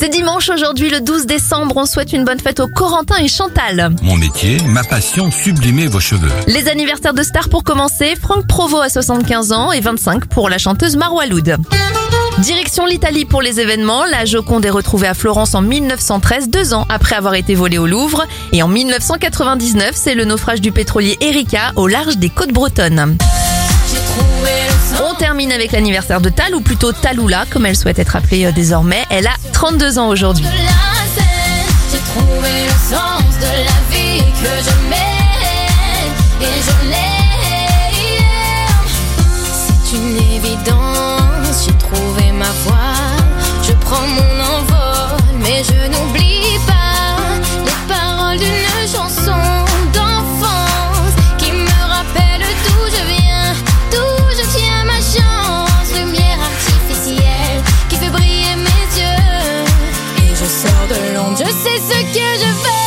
C'est dimanche aujourd'hui, le 12 décembre. On souhaite une bonne fête aux Corentin et Chantal. Mon métier, ma passion, sublimer vos cheveux. Les anniversaires de stars pour commencer. Franck Provo à 75 ans et 25 pour la chanteuse Marwa Loud. Direction l'Italie pour les événements. La Joconde est retrouvée à Florence en 1913, deux ans après avoir été volée au Louvre. Et en 1999, c'est le naufrage du pétrolier Erika au large des côtes bretonnes. Termine avec l'anniversaire de Tal, ou plutôt Taloula, comme elle souhaite être appelée euh, désormais. Elle a 32 ans aujourd'hui. Je sais ce que je veux.